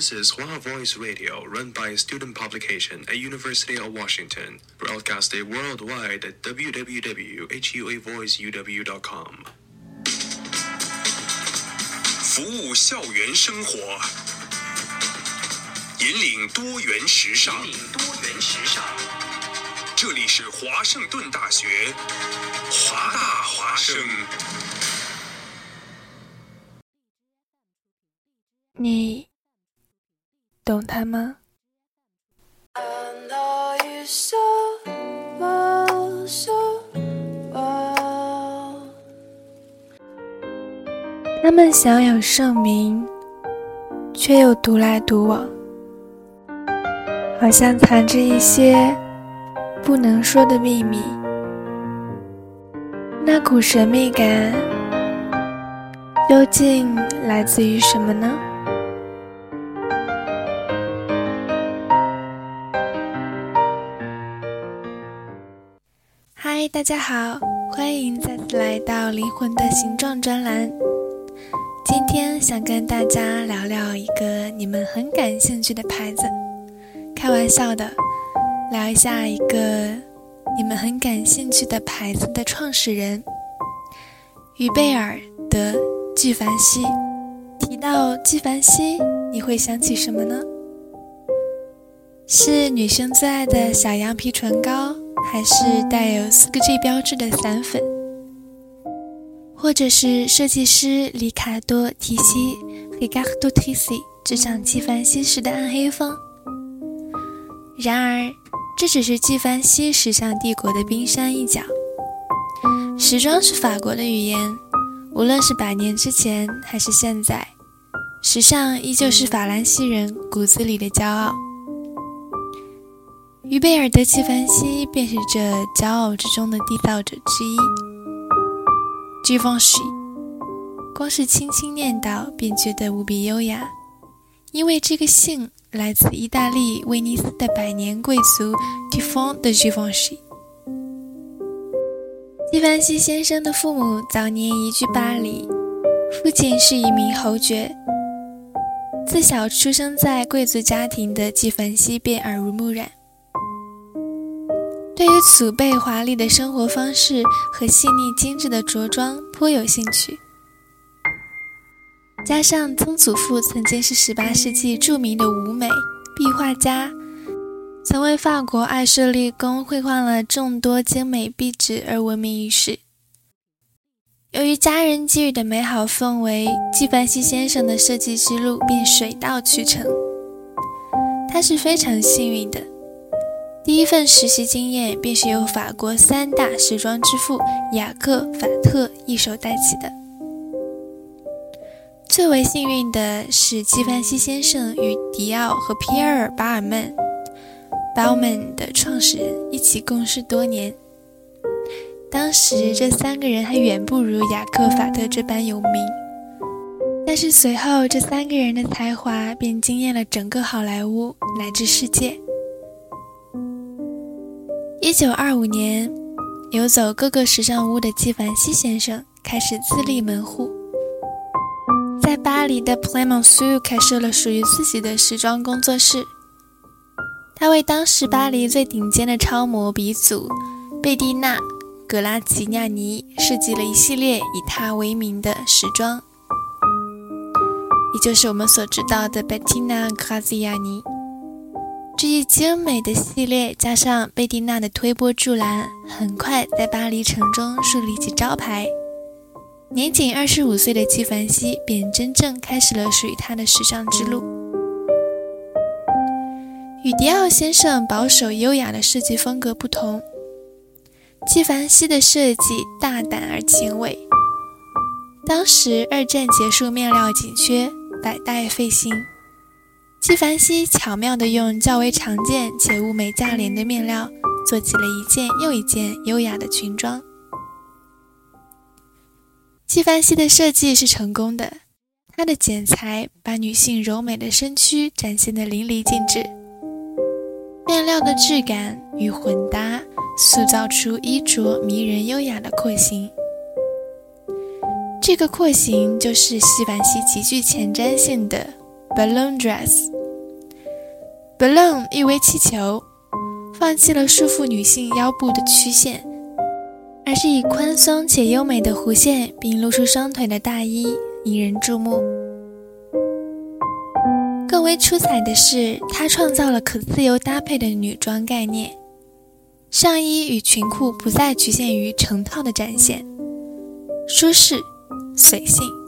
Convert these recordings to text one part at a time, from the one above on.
This is Hua Voice Radio, run by a student publication at University of Washington, broadcasted worldwide at www.huavoiceuw.com. 服务校园生活，引领多元时尚。引领多元时尚。这里是华盛顿大学，华大华生。你懂他吗？他们享有盛名，却又独来独往，好像藏着一些不能说的秘密。那股神秘感究竟来自于什么呢？大家好，欢迎再次来到《灵魂的形状》专栏。今天想跟大家聊聊一个你们很感兴趣的牌子，开玩笑的，聊一下一个你们很感兴趣的牌子的创始人——于贝尔的纪梵希。提到纪梵希，你会想起什么呢？是女生最爱的小羊皮唇膏，还是带有四个 G 标志的散粉？或者是设计师里卡多·提西 （Ricardo Tisci） 执掌纪梵希时的暗黑风。然而，这只是纪梵希时尚帝国的冰山一角。时装是法国的语言，无论是百年之前还是现在，时尚依旧是法兰西人骨子里的骄傲。于贝尔德·纪梵希便是这骄傲之中的缔造者之一。Givenchy，光是轻轻念叨便觉得无比优雅，因为这个姓来自意大利威尼斯的百年贵族 t i f o n de Givenchy。纪梵希先生的父母早年移居巴黎，父亲是一名侯爵。自小出生在贵族家庭的纪梵希便耳濡目染。对于祖辈华丽的生活方式和细腻精致的着装颇有兴趣，加上曾祖父曾经是18世纪著名的舞美壁画家，曾为法国爱舍利宫绘画了众多精美壁纸而闻名于世。由于家人给予的美好氛围，纪梵希先生的设计之路便水到渠成。他是非常幸运的。第一份实习经验便是由法国三大时装之父雅克·法特一手带起的。最为幸运的是，纪梵希先生与迪奥和皮埃尔·巴尔曼 （Balman） 的创始人一起共事多年。当时这三个人还远不如雅克·法特这般有名，但是随后这三个人的才华便惊艳了整个好莱坞乃至世界。一九二五年，游走各个时尚屋的纪梵希先生开始自立门户，在巴黎的 p l a m o n s u 开设了属于自己的时装工作室。他为当时巴黎最顶尖的超模鼻祖贝蒂娜·格拉齐亚尼设计了一系列以她为名的时装，也就是我们所知道的 Bettina Graziani。这一精美的系列，加上贝蒂娜的推波助澜，很快在巴黎城中树立起招牌。年仅二十五岁的纪梵希便真正开始了属于他的时尚之路。与迪奥先生保守优雅的设计风格不同，纪梵希的设计大胆而前卫。当时二战结束，面料紧缺，百代费兴。纪梵希巧妙地用较为常见且物美价廉的面料，做起了一件又一件优雅的裙装。纪梵希的设计是成功的，它的剪裁把女性柔美的身躯展现得淋漓尽致，面料的质感与混搭，塑造出衣着迷人优雅的廓形。这个廓形就是纪梵希极具前瞻性的。Balloon dress。balloon 意为气球，放弃了束缚女性腰部的曲线，而是以宽松且优美的弧线并露出双腿的大衣引人注目。更为出彩的是，它创造了可自由搭配的女装概念，上衣与裙裤不再局限于成套的展现，舒适随性。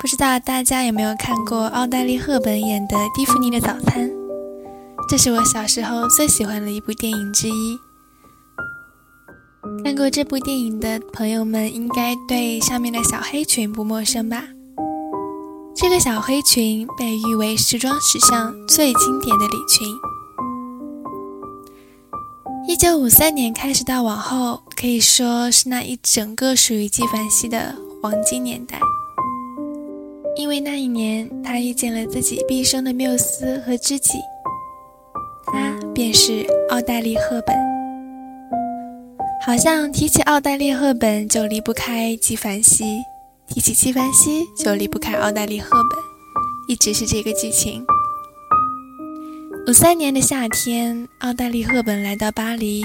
不知道大家有没有看过奥黛丽·赫本演的《蒂芙尼的早餐》？这是我小时候最喜欢的一部电影之一。看过这部电影的朋友们，应该对上面的小黑裙不陌生吧？这个小黑裙被誉为时装史上最经典的礼裙。一九五三年开始到往后，可以说是那一整个属于纪梵希的黄金年代。因为那一年，他遇见了自己毕生的缪斯和知己，他便是奥黛丽·赫本。好像提起奥黛丽·赫本就离不开纪梵希，提起纪梵希就离不开奥黛丽·赫本，一直是这个剧情。五三年的夏天，奥黛丽·赫本来到巴黎，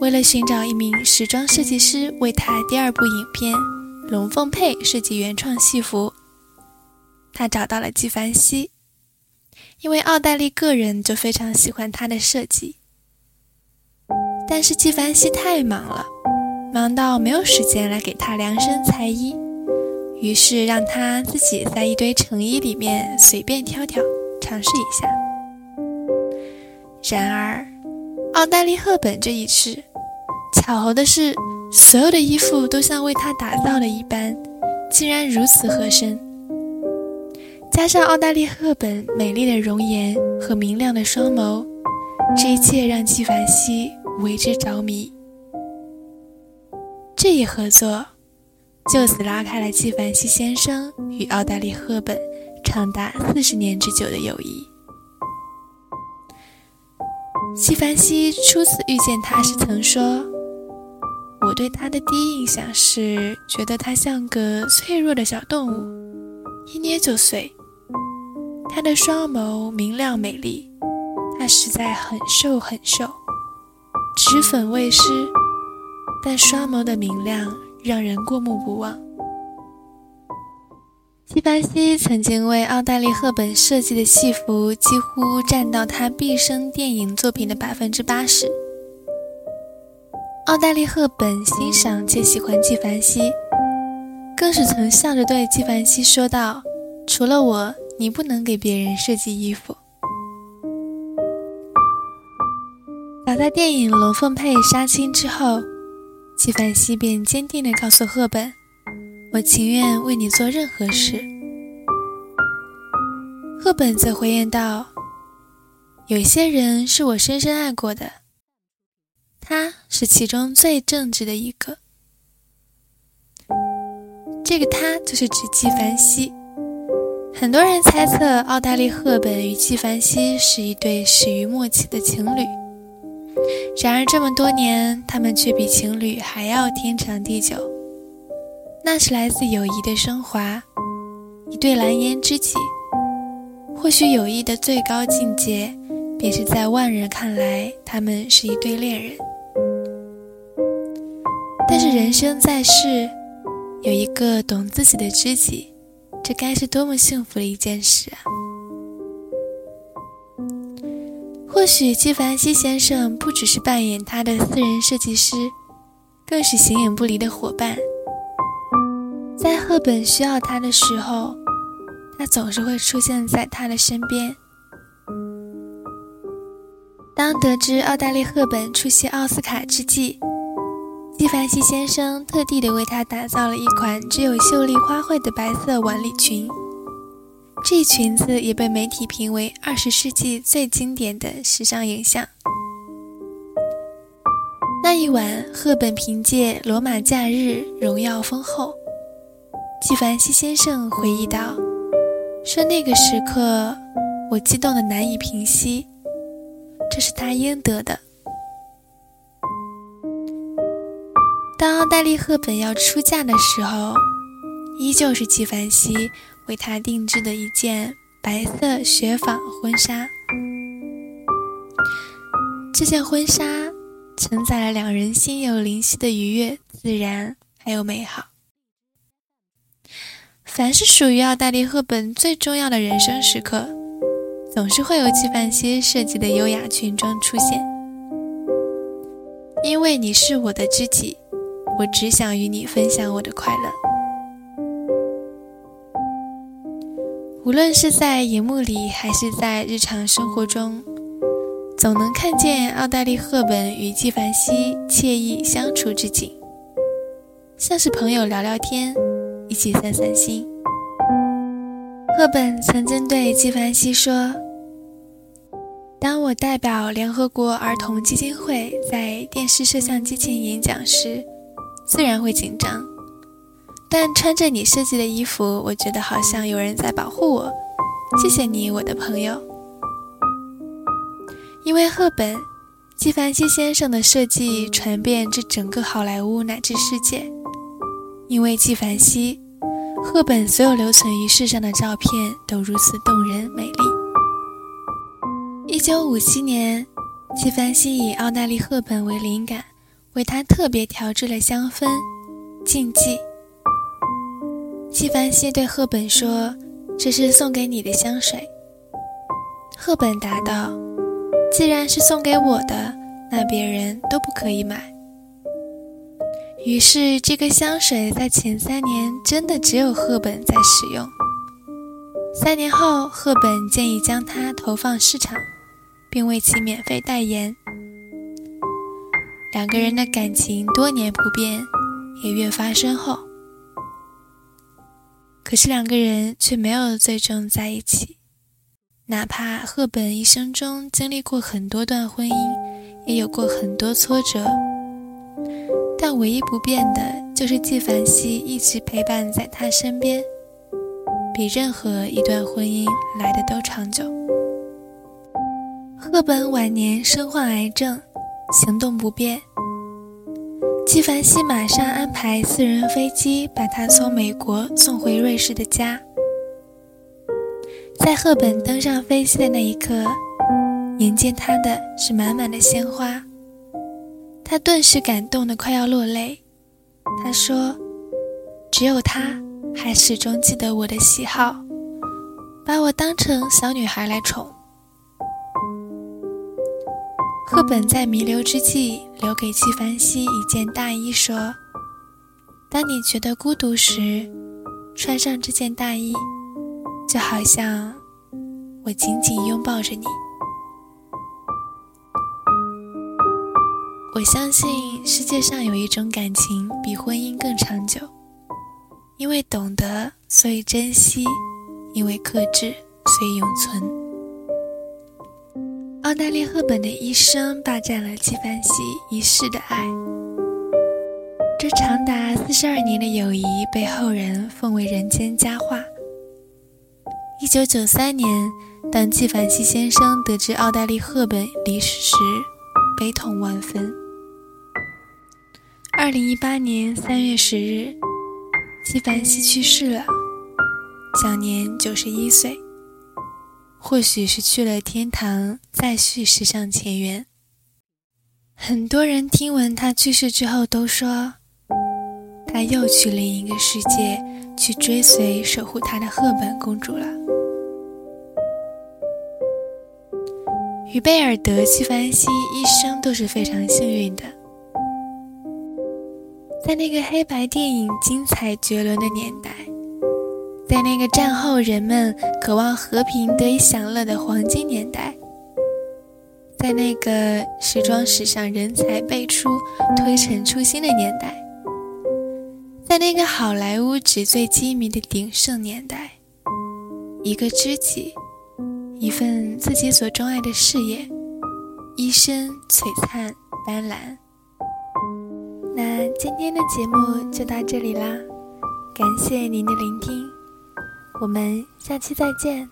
为了寻找一名时装设计师为她第二部影片《龙凤配》设计原创戏服。他找到了纪梵希，因为奥黛丽个人就非常喜欢他的设计。但是纪梵希太忙了，忙到没有时间来给他量身裁衣，于是让他自己在一堆成衣里面随便挑挑，尝试一下。然而，奥黛丽·赫本这一次，巧合的是，所有的衣服都像为他打造的一般，竟然如此合身。加上奥黛丽·赫本美丽的容颜和明亮的双眸，这一切让纪梵希为之着迷。这一合作就此拉开了纪梵希先生与奥黛丽·赫本长达四十年之久的友谊。纪梵希初次遇见他时曾说：“我对他的第一印象是觉得他像个脆弱的小动物，一捏就碎。”她的双眸明亮美丽，她实在很瘦很瘦，脂粉未施，但双眸的明亮让人过目不忘。纪梵希曾经为奥黛丽·赫本设计的戏服几乎占到她毕生电影作品的百分之八十。奥黛丽·赫本欣赏且喜欢纪梵希，更是曾笑着对纪梵希说道：“除了我。”你不能给别人设计衣服。早在电影《龙凤配》杀青之后，纪梵希便坚定地告诉赫本：“我情愿为你做任何事。”赫本则回应道：“有些人是我深深爱过的，他是其中最正直的一个。这个他就是指纪梵希。”很多人猜测奥黛丽·赫本与纪梵希是一对始于末期的情侣，然而这么多年，他们却比情侣还要天长地久。那是来自友谊的升华，一对蓝颜知己。或许友谊的最高境界，便是在外人看来，他们是一对恋人。但是人生在世，有一个懂自己的知己。这该是多么幸福的一件事啊！或许纪梵希先生不只是扮演他的私人设计师，更是形影不离的伙伴。在赫本需要他的时候，他总是会出现在他的身边。当得知奥黛丽·赫本出席奥斯卡之际，纪梵希先生特地的为她打造了一款只有秀丽花卉的白色晚礼裙，这裙子也被媒体评为二十世纪最经典的时尚影像。那一晚，赫本凭借《罗马假日》荣耀封后。纪梵希先生回忆道：“说那个时刻，我激动的难以平息，这是他应得的。”奥黛丽·赫本要出嫁的时候，依旧是纪梵希为她定制的一件白色雪纺婚纱。这件婚纱承载了两人心有灵犀的愉悦、自然还有美好。凡是属于奥黛丽·赫本最重要的人生时刻，总是会有纪梵希设计的优雅裙装出现。因为你是我的知己，我只想与你分享我的快乐。无论是在荧幕里，还是在日常生活中，总能看见奥黛丽·赫本与纪梵希惬意相处之景，像是朋友聊聊天。一起散散心。赫本曾经对纪梵希说：“当我代表联合国儿童基金会在电视摄像机前演讲时，自然会紧张。但穿着你设计的衣服，我觉得好像有人在保护我。谢谢你，我的朋友。因为赫本，纪梵希先生的设计传遍这整个好莱坞乃至世界。”因为纪梵希，赫本所有留存于世上的照片都如此动人美丽。一九五七年，纪梵希以奥黛丽·赫本为灵感，为他特别调制了香氛“禁忌”。纪梵希对赫本说：“这是送给你的香水。”赫本答道：“既然是送给我的，那别人都不可以买。”于是，这个香水在前三年真的只有赫本在使用。三年后，赫本建议将它投放市场，并为其免费代言。两个人的感情多年不变，也越发深厚。可是，两个人却没有最终在一起。哪怕赫本一生中经历过很多段婚姻，也有过很多挫折。但唯一不变的就是纪梵希一直陪伴在他身边，比任何一段婚姻来的都长久。赫本晚年身患癌症，行动不便，纪梵希马上安排私人飞机把他从美国送回瑞士的家。在赫本登上飞机的那一刻，迎接他的是满满的鲜花。他顿时感动得快要落泪。他说：“只有他还始终记得我的喜好，把我当成小女孩来宠。”赫本在弥留之际留给纪梵希一件大衣，说：“当你觉得孤独时，穿上这件大衣，就好像我紧紧拥抱着你。”我相信世界上有一种感情比婚姻更长久，因为懂得，所以珍惜；因为克制，所以永存。奥黛丽·赫本的一生霸占了纪梵希一世的爱，这长达四十二年的友谊被后人奉为人间佳话。一九九三年，当纪梵希先生得知奥黛丽·赫本离世时，悲痛万分。二零一八年三月十日，纪梵希去世了，享年九十一岁。或许是去了天堂，再续时尚前缘。很多人听闻他去世之后，都说他又去另一个世界，去追随守护他的赫本公主了。与贝尔德、纪梵希一生都是非常幸运的。在那个黑白电影精彩绝伦的年代，在那个战后人们渴望和平得以享乐的黄金年代，在那个时装史上人才辈出、推陈出新的年代，在那个好莱坞纸醉金迷的鼎盛年代，一个知己，一份自己所钟爱的事业，一生璀璨斑斓。那今天的节目就到这里啦，感谢您的聆听，我们下期再见。